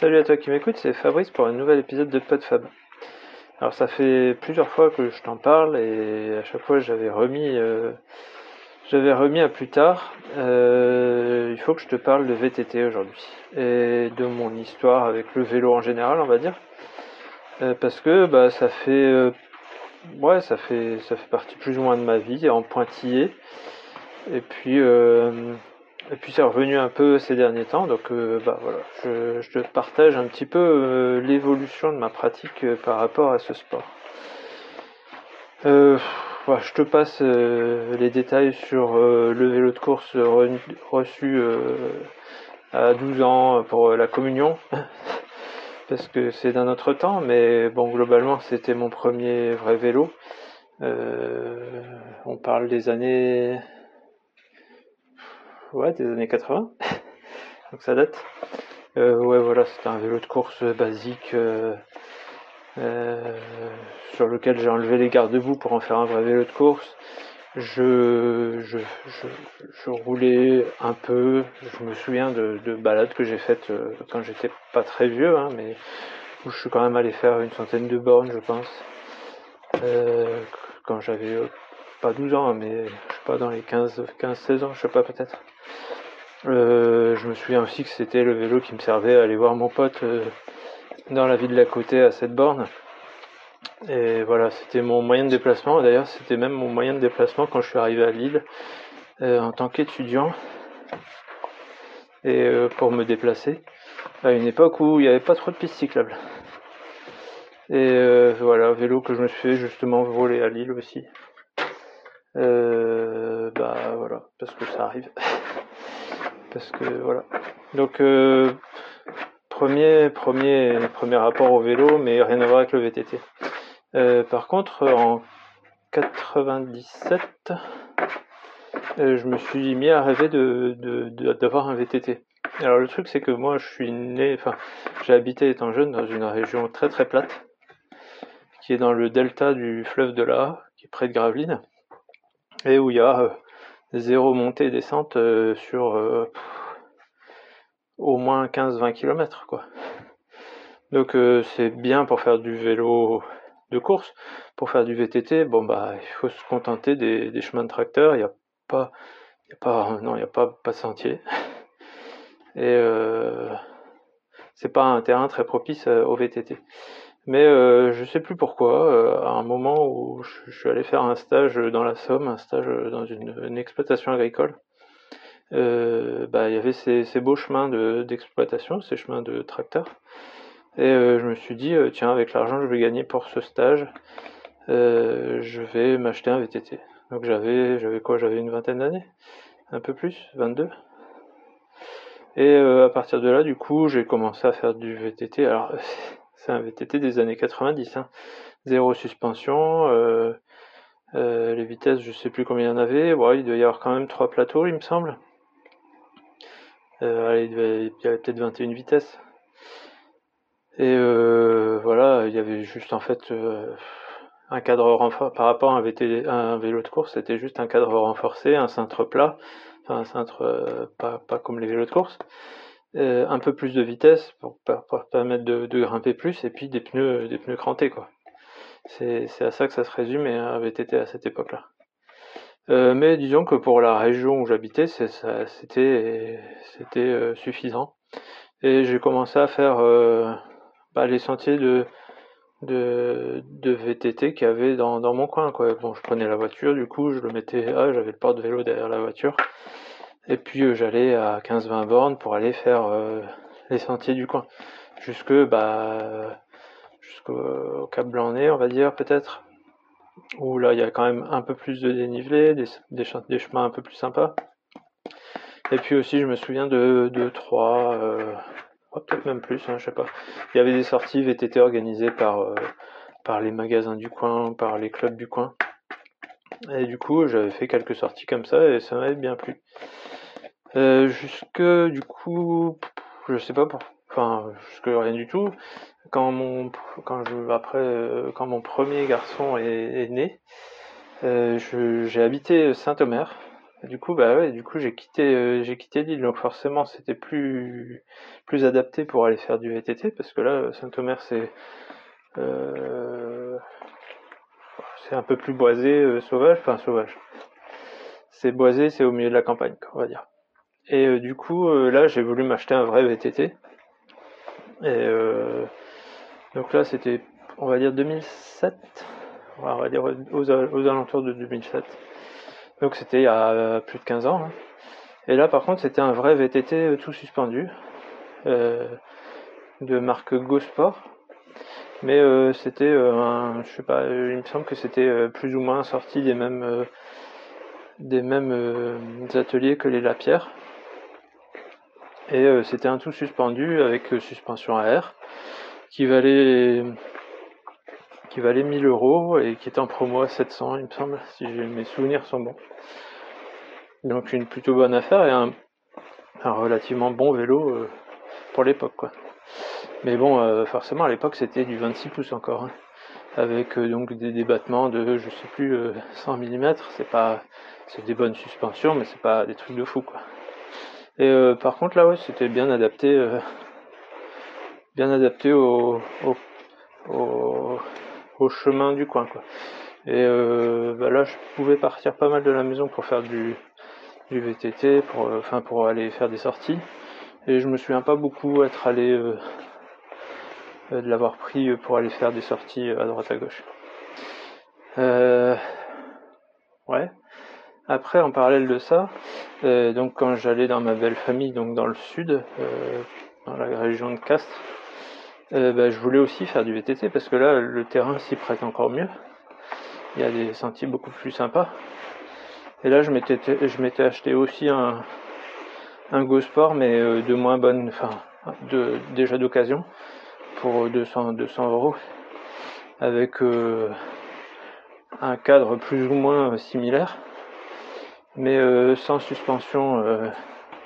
Salut à toi qui m'écoute, c'est Fabrice pour un nouvel épisode de PodFab. Alors ça fait plusieurs fois que je t'en parle et à chaque fois j'avais remis, euh, j'avais remis à plus tard. Euh, il faut que je te parle de VTT aujourd'hui et de mon histoire avec le vélo en général, on va dire, Euh, parce que bah ça fait, ouais, ça fait, ça fait partie plus ou moins de ma vie en pointillé. Et puis, et puis c'est revenu un peu ces derniers temps, donc euh, bah voilà, je, je te partage un petit peu euh, l'évolution de ma pratique euh, par rapport à ce sport. Je te passe les détails sur le vélo de course re- reçu à 12 ans pour la communion, parce que c'est d'un autre temps, mais bon globalement c'était mon premier vrai vélo. On parle des années Ouais, des années 80. Donc ça date. Euh, ouais, voilà, c'était un vélo de course basique euh, euh, sur lequel j'ai enlevé les garde-boue pour en faire un vrai vélo de course. Je, je, je, je roulais un peu. Je me souviens de, de balades que j'ai faites euh, quand j'étais pas très vieux, hein, mais où je suis quand même allé faire une centaine de bornes, je pense. Euh, quand j'avais euh, pas 12 ans, mais je sais pas, dans les 15, 15 16 ans, je sais pas, peut-être. Euh, je me souviens aussi que c'était le vélo qui me servait à aller voir mon pote euh, dans la ville d'à côté à cette borne. Et voilà, c'était mon moyen de déplacement. D'ailleurs, c'était même mon moyen de déplacement quand je suis arrivé à Lille euh, en tant qu'étudiant et pour me déplacer à une époque où il n'y avait pas trop de pistes cyclables. Et voilà, vélo que je me suis fait justement voler à Lille aussi. Bah voilà, parce que ça arrive. parce que voilà. Donc euh, premier, premier, premier rapport au vélo, mais rien à voir avec le VTT. Euh, par contre, en 97, euh, je me suis mis à rêver de, d'avoir un VTT. Alors le truc c'est que moi je suis né, enfin j'ai habité étant jeune dans une région très très plate, qui est dans le delta du fleuve de la, qui est près de Gravelines, et où il y a zéro montée et descente euh, sur euh, au moins 15-20 km quoi. Donc euh, c'est bien pour faire du vélo de course. Pour faire du VTT, bon bah il faut se contenter des, chemins de tracteur. Il n'y a pas, y a pas, non il a pas pas de sentier. Et c'est pas un terrain très propice au VTT. Mais euh, je sais plus pourquoi, euh, à un moment où je, suis allé faire un stage dans la Somme, un stage dans une, une exploitation agricole, euh, bah, il y avait ces, ces beaux chemins de- d'exploitation, ces chemins de tracteur. Et euh, je me suis dit, euh, tiens, avec l'argent que je vais gagner pour ce stage, euh, je vais m'acheter un VTT. Donc j'avais, j'avais quoi? J'avais une vingtaine d'années, un peu plus, 22. Et à partir de là, du coup, j'ai commencé à faire du VTT. Alors, c'est un VTT des années 90, hein. Zéro suspension, euh, euh, les vitesses, je sais plus combien il y en avait. Il devait y avoir quand même trois plateaux, il me semble. Euh, il, y avait peut-être 21 vitesses. Et voilà, il y avait juste en fait un cadre renforcé par rapport à un, vélo de course, c'était juste un cadre renforcé, un cintre plat, enfin un cintre pas comme les vélos de course, euh, un peu plus de vitesse pour, per- pour permettre de, grimper plus, et puis des pneus, des pneus crantés quoi. C'est à ça que ça se résume et un VTT à cette époque-là. Euh, mais disons que pour la région où j'habitais, c'était euh, suffisant. Et j'ai commencé à faire bah, les sentiers de, de, de VTT qu'il y avait dans, dans mon coin. Quoi. Bon, je prenais la voiture, du coup, je le mettais. Ah, j'avais le porte-vélo derrière la voiture. Et puis, euh, j'allais à 15-20 bornes pour aller faire euh, les sentiers du coin. Jusque, bah, jusqu'au au Cap Blanc-Nez, on va dire, peut-être. Où là, il y a quand même un peu plus de dénivelé, des, des chemins un peu plus sympas. Et puis aussi, je me souviens de 2, 3, euh, oh, peut-être même plus, hein, je sais pas. Il y avait des sorties VTT organisées par, euh, par les magasins du coin, par les clubs du coin. Et du coup, j'avais fait quelques sorties comme ça et ça m'avait bien plu. Euh, jusque, du coup, je sais pas pour, enfin, jusque rien du tout. Quand mon, quand je, après, euh, quand mon premier garçon est, est né, euh, j'ai habité Saint-Omer du coup, bah ouais, du coup, j'ai quitté, euh, j'ai quitté l'île, donc forcément, c'était plus, plus adapté pour aller faire du VTT, parce que là, Saint-Omer, c'est, c'est un peu plus boisé, sauvage, enfin sauvage. C'est boisé, c'est au milieu de la campagne, on va dire. Et du coup, là, j'ai voulu m'acheter un vrai VTT. Et donc là, c'était, on va dire 2007, on va dire aux, alentours de 2007. Donc c'était il y a euh, plus de 15 ans. Hein. Et là par contre c'était un vrai VTT euh, tout suspendu euh, de marque GoSport. Mais c'était un, je sais pas, il me semble que c'était plus ou moins sorti des mêmes des mêmes ateliers que les Lapierre. Et c'était un tout suspendu avec suspension à air qui valait qui valait 1000 euros et qui était en promo à 700, il me semble, si mes souvenirs sont bons. Donc une plutôt bonne affaire et un, relativement bon vélo euh, pour l'époque, quoi. Mais bon, euh, forcément à l'époque c'était du 26 pouces encore, hein. avec euh, donc des débattements de, je sais plus, 100 mm. C'est pas, c'est des bonnes suspensions, mais c'est pas des trucs de fou, quoi. Et par contre là, ouais, c'était bien adapté, bien adapté au, au au chemin du coin quoi. Et euh, bah là je pouvais partir pas mal de la maison pour faire du, du VTT, pour, euh, enfin pour aller faire des sorties. Et je me souviens pas beaucoup être allé euh, de l'avoir pris pour aller faire des sorties à droite à gauche. ouais. Après, en parallèle de ça, donc quand j'allais dans ma belle famille, donc dans le sud, dans la région de Castres, euh, bah, je voulais aussi faire du VTT parce que là, le terrain s'y prête encore mieux. Il y a des sentiers beaucoup plus sympas. Et là, je m'étais, je m'étais acheté aussi un, un Go Sport, mais euh, de moins bonne, enfin, de, déjà d'occasion, pour 200, 200 euros, avec euh, un cadre plus ou moins similaire, mais sans suspension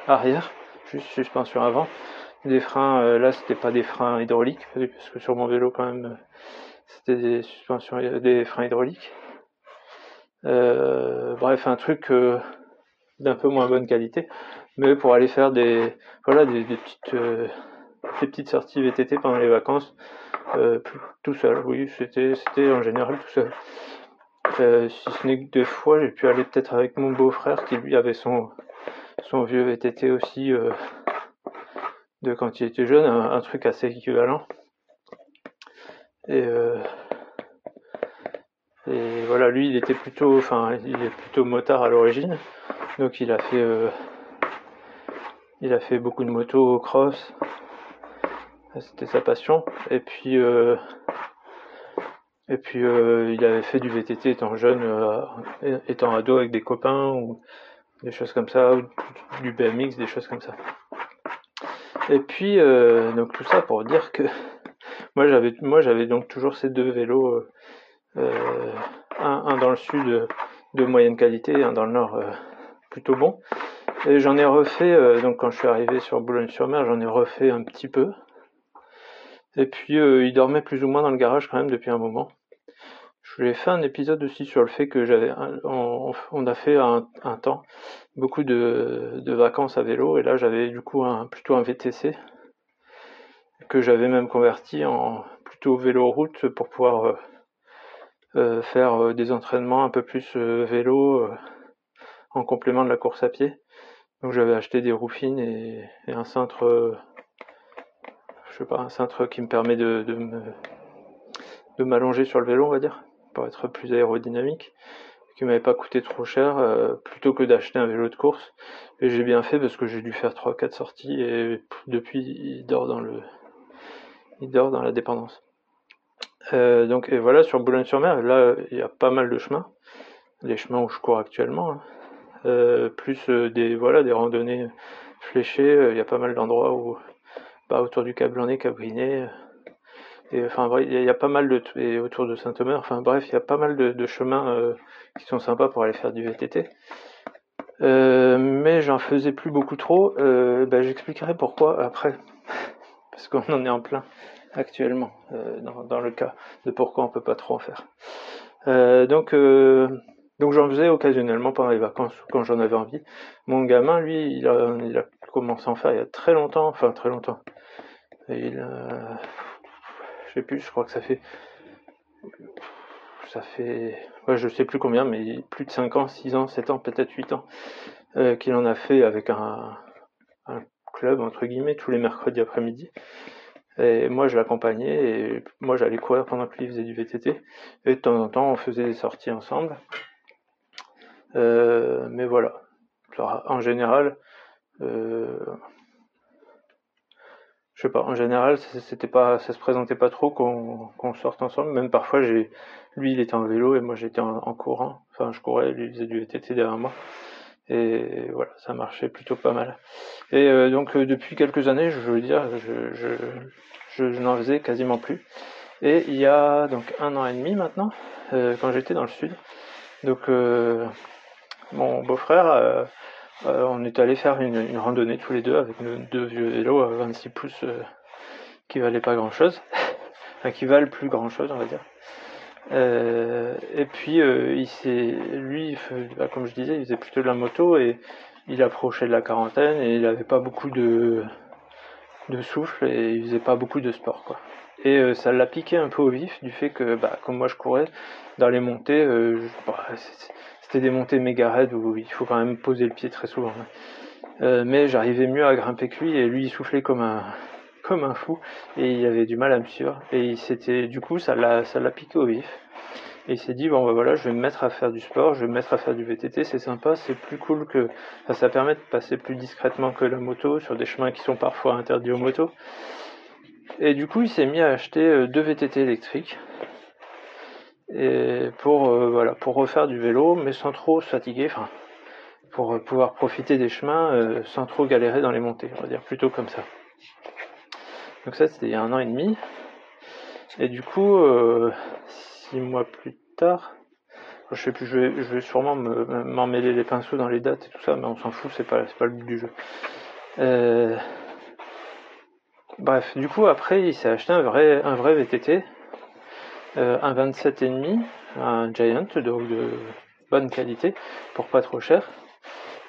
arrière, juste suspension avant des freins, euh, là c'était pas des freins hydrauliques, parce que sur mon vélo quand même c'était des suspensions, des freins hydrauliques. Euh, bref, un truc euh, d'un peu moins bonne qualité, mais pour aller faire des, voilà, des, petites, des petites sorties VTT pendant les vacances, tout seul. Oui, c'était, c'était en général tout seul. Si ce n'est que deux fois, j'ai pu aller peut-être avec mon beau-frère qui lui avait son, son vieux VTT aussi de quand il était jeune, un, truc assez équivalent. Et, euh, et voilà, lui, il était plutôt, enfin, il est plutôt motard à l'origine, donc il a fait, euh, il a fait beaucoup de motos cross. C'était sa passion. Et puis, euh, et puis, il avait fait du VTT étant jeune, étant ado avec des copains ou des choses comme ça, ou du BMX, des choses comme ça. Et puis, euh, donc tout ça pour dire que moi j'avais, moi j'avais donc toujours ces deux vélos, euh, euh, un, dans le sud de moyenne qualité, un dans le nord plutôt bon. Et j'en ai refait, donc quand je suis arrivé sur Boulogne-sur-Mer, j'en ai refait un petit peu. Et puis il dormait plus ou moins dans le garage quand même depuis un moment. Je lui ai fait un épisode aussi sur le fait que j'avais, on, a fait un, temps beaucoup de, vacances à vélo et là j'avais du coup un, plutôt un VTC que j'avais même converti en plutôt vélo route pour pouvoir euh, euh, faire euh, des entraînements un peu plus vélo en complément de la course à pied. Donc j'avais acheté des roues et, un cintre, je sais pas, un cintre qui me permet de, de m'allonger sur le vélo, on va dire être plus aérodynamique, qui m'avait pas coûté trop cher, euh, plutôt que d'acheter un vélo de course. Et j'ai bien fait parce que j'ai dû faire 3-4 sorties et depuis il dort dans le il dort dans la dépendance. Euh, donc et voilà sur Boulogne-sur-Mer, là il y a pas mal de chemins, les chemins où je cours actuellement, hein. euh, plus des voilà des randonnées fléchées, il y a pas mal d'endroits où bah, autour du Cap Blanc-Nez, Cabrinet, et enfin, il y, a pas mal de et autour de Saint-Omer. Enfin bref, il y a pas mal de, chemins euh, qui sont sympas pour aller faire du VTT. Euh, mais j'en faisais plus beaucoup trop. Euh, ben, j'expliquerai pourquoi après, parce qu'on en est en plein actuellement dans, dans, le cas de pourquoi on peut pas trop en faire. donc Donc j'en faisais occasionnellement pendant les vacances quand j'en avais envie. Mon gamin, lui, il a, commencé à en faire il y a très longtemps, enfin très longtemps. Et il. Plus, je crois que ça fait... Ça fait... Ouais, je sais plus combien, mais plus de 5 ans, 6 ans, 7 ans, peut-être 8 ans, euh, qu'il en a fait avec un, un club, entre guillemets, tous les mercredis après-midi. Et moi, je l'accompagnais et moi, j'allais courir pendant que lui faisait du VTT. Et de temps en temps, on faisait des sorties ensemble. Euh, mais voilà. en général, euh, je sais pas, en général, c'était pas, ça se présentait pas trop qu'on sorte ensemble. Même parfois, j'ai, lui, il était en vélo et moi, j'étais en, courant. Enfin, je courais, lui, il faisait du VTT derrière moi. Et voilà, ça marchait plutôt pas mal. Et euh, donc, depuis quelques années, je veux dire, je, je, je, n'en faisais quasiment plus. Et il y a donc un an et demi maintenant, quand j'étais dans le sud, donc mon beau-frère, euh, euh, on est allé faire une, randonnée tous les deux avec nos deux vieux vélos à 26 pouces euh, qui valaient pas grand-chose, enfin qui valent plus grand-chose, on va dire. et puis il s'est, lui, bah, comme je disais, il faisait plutôt de la moto et il approchait de la quarantaine et il avait pas beaucoup de, de souffle et il faisait pas beaucoup de sport quoi. Et ça l'a piqué un peu au vif du fait que, bah, comme moi je courais dans les montées, bah, c'était des montées méga raides où il faut quand même poser le pied très souvent. Euh, mais j'arrivais mieux à grimper que lui et lui il soufflait comme un fou et il avait du mal à me suivre. Et c'était du coup ça l'a ça piqué au vif. Et il s'est dit bon bah voilà je vais me mettre à faire du sport je vais me mettre à faire du VTT c'est sympa c'est plus cool que ça permet de passer plus discrètement que la moto sur des chemins qui sont parfois interdits aux motos. Et du coup il s'est mis à acheter euh, deux VTT électriques et pour euh, voilà pour refaire du vélo mais sans trop se fatiguer enfin pour euh, pouvoir profiter des chemins euh, sans trop galérer dans les montées on va dire plutôt comme ça. Donc ça c'était il y a un an et demi. Et du coup six mois plus tard je sais plus je vais, je vais sûrement m'emmêler les pinceaux dans les dates et tout ça mais on s'en fout c'est pas c'est pas le but du jeu. Bref du coup après il s'est acheté un vrai un vrai VTT euh, un 27,5, un Giant, donc de bonne qualité, pour pas trop cher.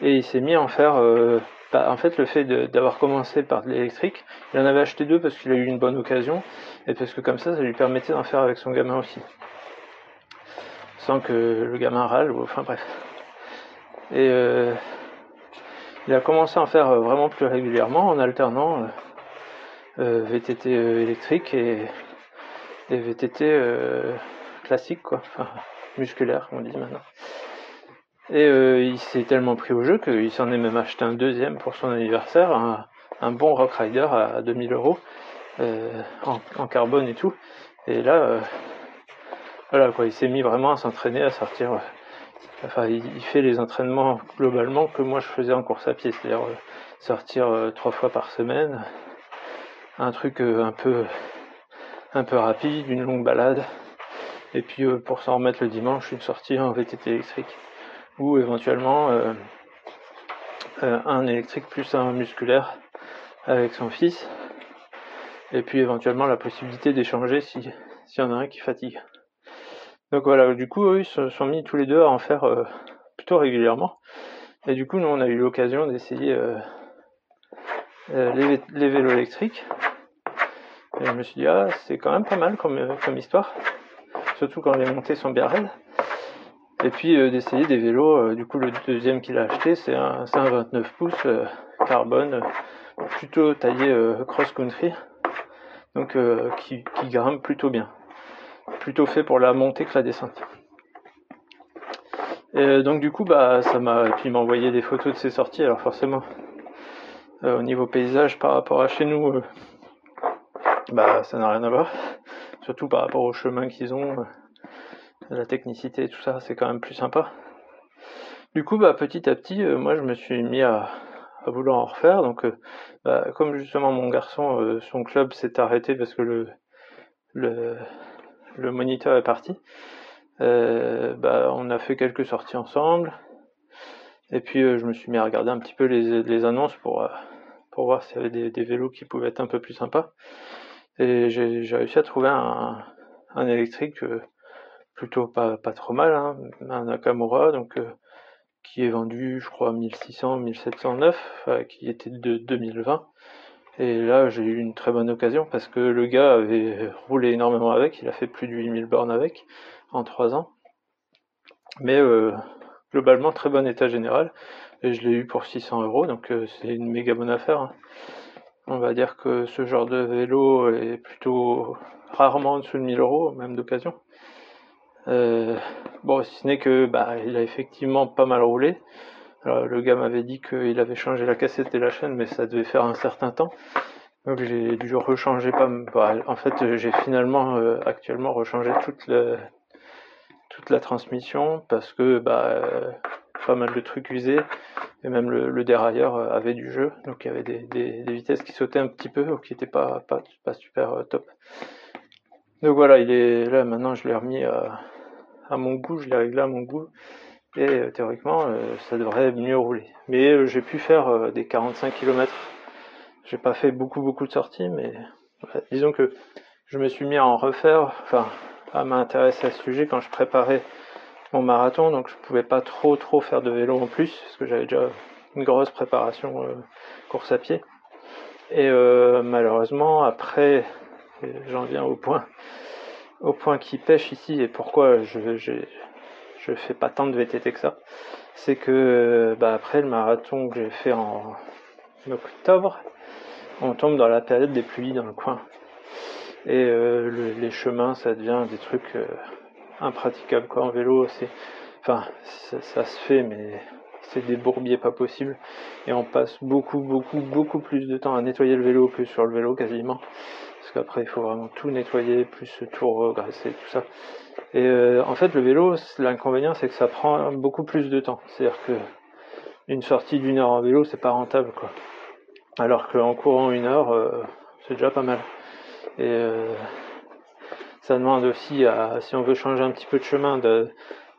Et il s'est mis à en faire. Euh, bah, en fait, le fait d'avoir commencé par de l'électrique, il en avait acheté deux parce qu'il a eu une bonne occasion, et parce que comme ça, ça lui permettait d'en faire avec son gamin aussi. Sans que le gamin râle, ou enfin bref. Et euh, il a commencé à en faire vraiment plus régulièrement en alternant VTT électrique et des VTT euh, classiques, quoi, enfin, musculaires, on dit maintenant. Et euh, il s'est tellement pris au jeu qu'il s'en est même acheté un deuxième pour son anniversaire, un, bon Rock Rider à 2000 euros, euh, en, carbone et tout. Et là, voilà quoi, il s'est mis vraiment à s'entraîner, à sortir. enfin, il, fait les entraînements globalement que moi je faisais en course à pied, c'est-à-dire sortir trois fois par semaine, un truc un peu un peu rapide, une longue balade. Et puis euh, pour s'en remettre le dimanche, une sortie en VTT électrique. Ou éventuellement euh, euh, un électrique plus un musculaire avec son fils. Et puis éventuellement la possibilité d'échanger si s'il y en a un qui fatigue. Donc voilà, du coup, eux, ils se sont mis tous les deux à en faire plutôt régulièrement. Et du coup, nous, on a eu l'occasion d'essayer les, les, vélos électriques. Et je me suis dit, ah, c'est quand même pas mal comme, euh, histoire, surtout quand les montées sont bien raides. Et puis euh, d'essayer des vélos, euh, du coup le deuxième qu'il a acheté c'est un, un 29 pouces carbone, plutôt taillé cross-country, donc qui, grimpe plutôt bien, plutôt fait pour la montée que la descente. Et donc du coup bah ça m'a puis envoyé des photos de ses sorties alors forcément au niveau paysage par rapport à chez nous bah ça n'a rien à voir. Surtout par rapport au chemin qu'ils ont, euh, la technicité et tout ça, c'est quand même plus sympa. Du coup, bah petit à petit, euh, moi je me suis mis à, vouloir en refaire. Donc, euh, bah, comme justement mon garçon, son club s'est arrêté parce que le le, le moniteur est parti. bah, on a fait quelques sorties ensemble. Et puis je me suis mis à regarder un petit peu les, les annonces pour, pour voir s'il y avait des, des, vélos qui pouvaient être un peu plus sympas. Et j'ai réussi à trouver un, électrique euh, plutôt pas, pas trop mal, hein, un Nakamura, donc qui est vendu, je crois, 1600, 1709, qui était de 2020. Et là, j'ai eu une très bonne occasion parce que le gars avait roulé énormément avec, il a fait plus de 8000 bornes avec en 3 ans. Mais euh, globalement, très bon état général. Et je l'ai eu pour 600 euros, donc euh, c'est une méga bonne affaire. Hein. On va dire que ce genre de vélo est plutôt rarement en dessous de 1000 euros, même d'occasion. Euh, bon, si ce n'est que bah, il a effectivement pas mal roulé. Alors, le gars m'avait dit qu'il avait changé la cassette et la chaîne, mais ça devait faire un certain temps. Donc j'ai dû rechanger pas. Bah, en fait, j'ai finalement euh, actuellement rechangé toute la, transmission parce que bah, pas mal de trucs usés et même le, dérailleur avait du jeu, donc il y avait des, vitesses qui sautaient un petit peu ou qui n'étaient pas, super euh, top. Donc voilà, il est là maintenant, je l'ai remis à, mon goût, je l'ai réglé à mon goût. Et euh, théoriquement, euh, ça devrait mieux rouler. Mais euh, j'ai pu faire des 45 km. J'ai pas fait beaucoup beaucoup de sorties, mais disons que je me suis mis à en refaire, enfin à m'intéresser à ce sujet quand je préparais mon marathon, donc je pouvais pas trop trop faire de vélo en plus, parce que j'avais déjà une grosse préparation course à pied. Et malheureusement, après, j'en viens au point, au point qui pêche ici et pourquoi je, je fais pas tant de VTT que ça, c'est que bah, après le marathon que j'ai fait en octobre, on tombe dans la période des pluies dans le coin. Et euh, les chemins, ça devient des trucs impraticables quoi. En vélo, c'est, enfin, ça, se fait, mais c'est des bourbiers pas possibles. Et on passe beaucoup, beaucoup, beaucoup plus de temps à nettoyer le vélo que sur le vélo quasiment. Parce qu'après, il faut vraiment tout nettoyer, plus tout regresser, tout ça. Et euh, en fait, le vélo, l'inconvénient, c'est que ça prend beaucoup plus de temps. C'est-à-dire que une sortie d'une heure en vélo, c'est pas rentable, quoi. Alors qu'en courant une heure, euh, c'est déjà pas mal. Et euh, ça demande aussi, à, si on veut changer un petit peu de chemin, de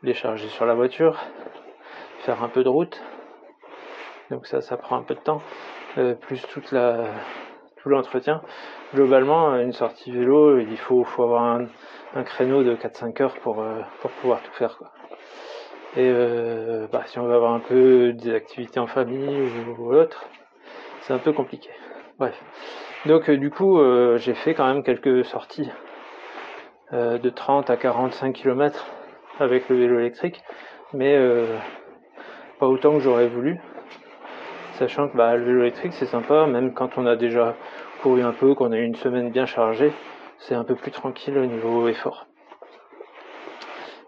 les charger sur la voiture, faire un peu de route. Donc ça, ça prend un peu de temps, plus toute la, tout l'entretien. Globalement, une sortie vélo, il faut, faut avoir un, un créneau de 4-5 heures pour, euh, pour pouvoir tout faire. Quoi. Et euh, bah, si on veut avoir un peu des activités en famille ou, autre, c'est un peu compliqué. Bref. Donc euh, du coup, j'ai fait quand même quelques sorties de 30 à 45 km avec le vélo électrique, mais pas autant que j'aurais voulu. Sachant que bah, le vélo électrique c'est sympa, même quand on a déjà couru un peu, qu'on a eu une semaine bien chargée, c'est un peu plus tranquille au niveau effort.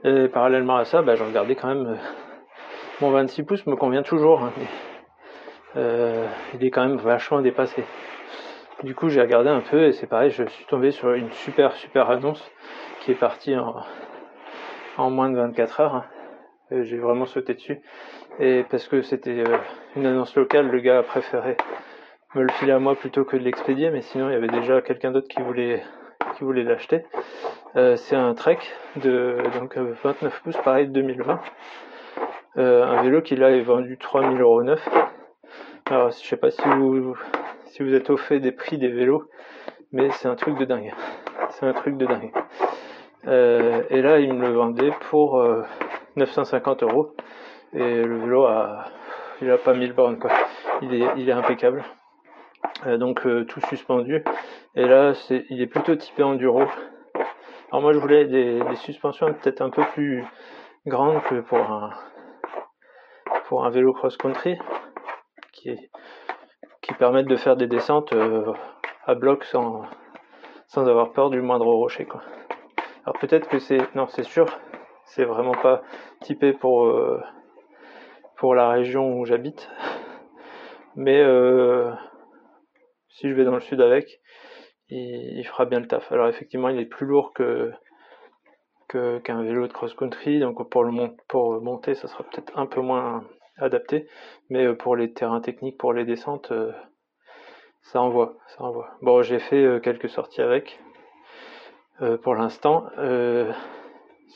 Et parallèlement à ça, bah, je regardais quand même euh, mon 26 pouces me convient toujours. Hein, euh, il est quand même vachement dépassé. Du coup, j'ai regardé un peu et c'est pareil, je suis tombé sur une super super annonce qui est partie en, moins de 24 heures. Hein. J'ai vraiment sauté dessus. Et parce que c'était euh, une annonce locale, le gars a préféré me le filer à moi plutôt que de l'expédier, mais sinon il y avait déjà quelqu'un d'autre qui voulait qui voulait l'acheter. Euh, c'est un Trek de donc 29 euh, pouces, pareil 2020. Euh, un vélo qui là est vendu 3000 euros neuf. Alors je sais pas si vous si vous êtes au fait des prix des vélos, mais c'est un truc de dingue. C'est un truc de dingue. Et là il me le vendait pour 950 euros. Et le vélo a il a pas 1000 bornes quoi. Il est il est impeccable. donc tout suspendu et là, c'est, il est plutôt typé enduro. Alors moi, je voulais des, suspensions peut-être un peu plus grandes que pour un pour un vélo cross-country, qui qui permettent de faire des descentes euh, à bloc sans sans avoir peur du moindre rocher, quoi. Alors peut-être que c'est non, c'est sûr, c'est vraiment pas typé pour euh, pour la région où j'habite, mais euh, si je vais dans le sud avec, il, fera bien le taf. Alors effectivement, il est plus lourd que qu'un vélo de cross-country, donc pour, le pour monter, ça sera peut-être un peu moins adapté, mais euh, pour les terrains techniques, pour les descentes, ça envoie, ça envoie. Bon, j'ai fait quelques sorties avec. Pour l'instant, ils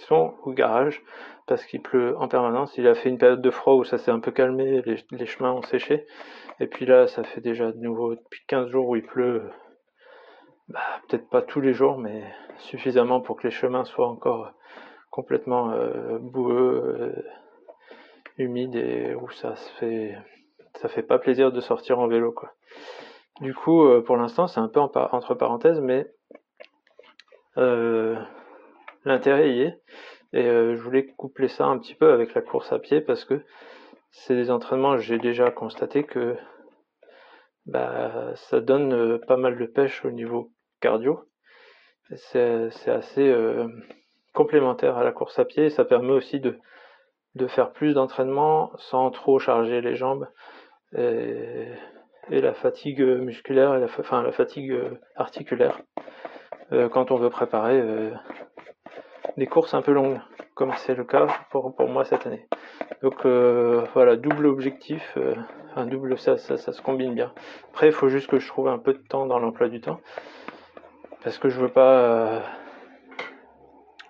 sont au garage parce qu'il pleut en permanence. Il a fait une période de froid où ça s'est un peu calmé, les, chemins ont séché. Et puis là, ça fait déjà de nouveau depuis 15 jours où il pleut bah, peut-être pas tous les jours, mais suffisamment pour que les chemins soient encore complètement boueux, humide et où ça se fait ça fait pas plaisir de sortir en vélo quoi. Du coup, pour l'instant, c'est un peu entre parenthèses, mais l'intérêt y est. Et je voulais coupler ça un petit peu avec la course à pied parce que c'est des entraînements, j'ai déjà constaté que bah, ça donne euh, pas mal de pêche au niveau cardio. C'est assez euh, complémentaire à la course à pied. Ça permet aussi de, faire plus d'entraînement sans trop charger les jambes. Et, la fatigue musculaire et la, enfin, la fatigue euh, articulaire quand on veut préparer des courses un peu longues, comme c'est le cas pour, pour moi cette année. Donc voilà, double objectif, un double, ça, ça, se combine bien. Après, il faut juste que je trouve un peu de temps dans l'emploi du temps. Parce que je veux pas. Euh,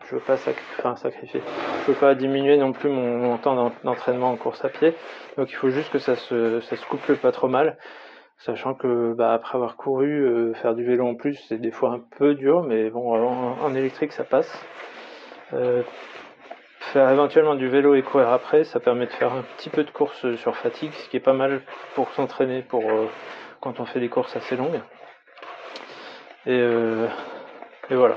je veux pas sacrifier. Je veux pas diminuer non plus mon, temps d'entraînement en course à pied. Donc il faut juste que ça se, ça se couple pas trop mal. Sachant que bah, après avoir couru, euh, faire du vélo en plus, c'est des fois un peu dur, mais bon, en, électrique ça passe. Euh, faire éventuellement du vélo et courir après, ça permet de faire un petit peu de course sur fatigue, ce qui est pas mal pour s'entraîner pour euh, quand on fait des courses assez longues. Et, et, voilà.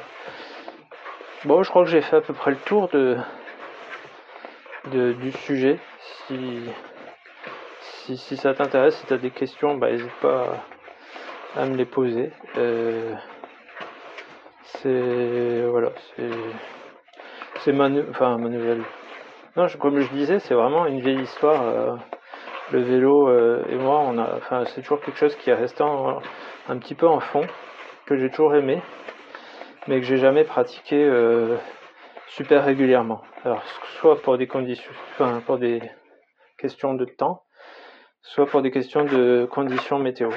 Bon, je crois que j'ai fait à peu près le tour de, de du sujet. Si, si, ça t'intéresse, si tu as des questions, bah, n'hésite pas à, me les poser. Euh, c'est voilà, c'est c'est ma, enfin, ma nouvelle. Non, comme je disais, c'est vraiment une vieille histoire. Euh, le vélo euh, et moi, on a, enfin, c'est toujours quelque chose qui est resté un petit peu en fond, que j'ai toujours aimé, mais que j'ai jamais pratiqué super régulièrement. Alors, soit pour des conditions, enfin, pour des questions de temps, soit pour des questions de conditions météo.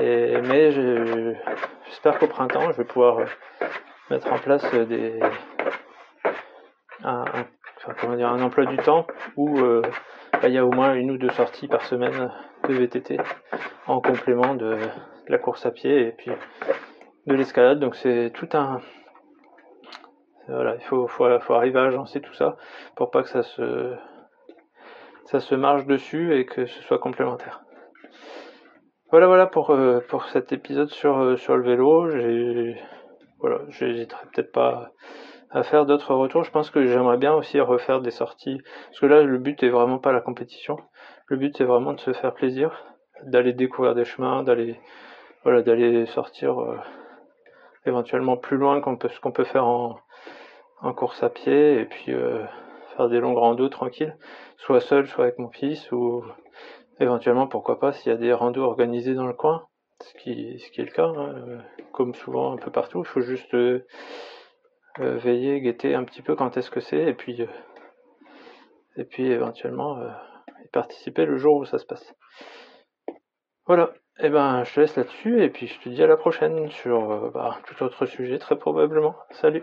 Et, mais j'espère qu'au printemps, je vais pouvoir mettre en place euh, des un, emploi du temps où euh, bah, il y a au moins une ou deux sorties par semaine de VTT en complément de, la course à pied et puis de l'escalade. Donc c'est tout un voilà, il faut, faut, arriver à agencer tout ça pour pas que ça se ça se marche dessus et que ce soit complémentaire. Voilà voilà pour, euh, pour cet épisode sur, sur le vélo. J'ai voilà, j'hésiterai peut-être pas à faire d'autres retours. Je pense que j'aimerais bien aussi refaire des sorties. Parce que là, le but est vraiment pas la compétition. Le but c'est vraiment de se faire plaisir, d'aller découvrir des chemins, d'aller voilà, d'aller sortir euh, éventuellement plus loin qu'on peut, ce qu'on peut faire en, en, course à pied et puis euh, faire des longues randos tranquilles, soit seul, soit avec mon fils ou éventuellement pourquoi pas s'il y a des randos organisés dans le coin ce qui, est le cas, hein, euh, comme souvent un peu partout. Il faut juste euh, euh, veiller, guetter un petit peu quand est-ce que c'est, et puis, et puis éventuellement participer le jour où ça se passe. Voilà, et eh ben je te laisse là-dessus, et puis je te dis à la prochaine sur bah, tout autre sujet, très probablement. Salut